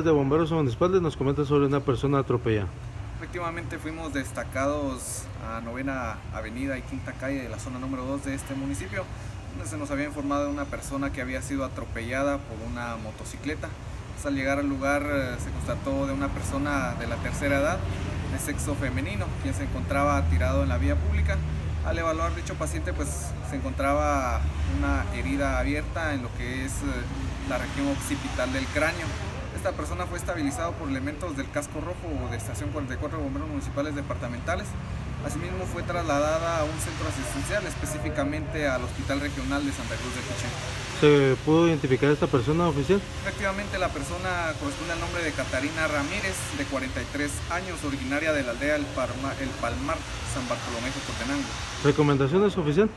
de bomberos municipales nos comenta sobre una persona atropellada. Efectivamente fuimos destacados a Novena Avenida y Quinta Calle de la zona número 2 de este municipio, donde se nos había informado de una persona que había sido atropellada por una motocicleta. Pues, al llegar al lugar eh, se constató de una persona de la tercera edad, de sexo femenino, quien se encontraba tirado en la vía pública. Al evaluar dicho paciente pues se encontraba una herida abierta en lo que es eh, la región occipital del cráneo. Esta persona fue estabilizado por elementos del casco rojo de Estación 44 de Bomberos Municipales Departamentales. Asimismo fue trasladada a un centro asistencial, específicamente al Hospital Regional de Santa Cruz de Pichén. ¿Se pudo identificar a esta persona oficial? Efectivamente, la persona corresponde al nombre de Catarina Ramírez, de 43 años, originaria de la aldea El, Palmar, San Bartolomé, Cotenango. ¿Recomendaciones oficial?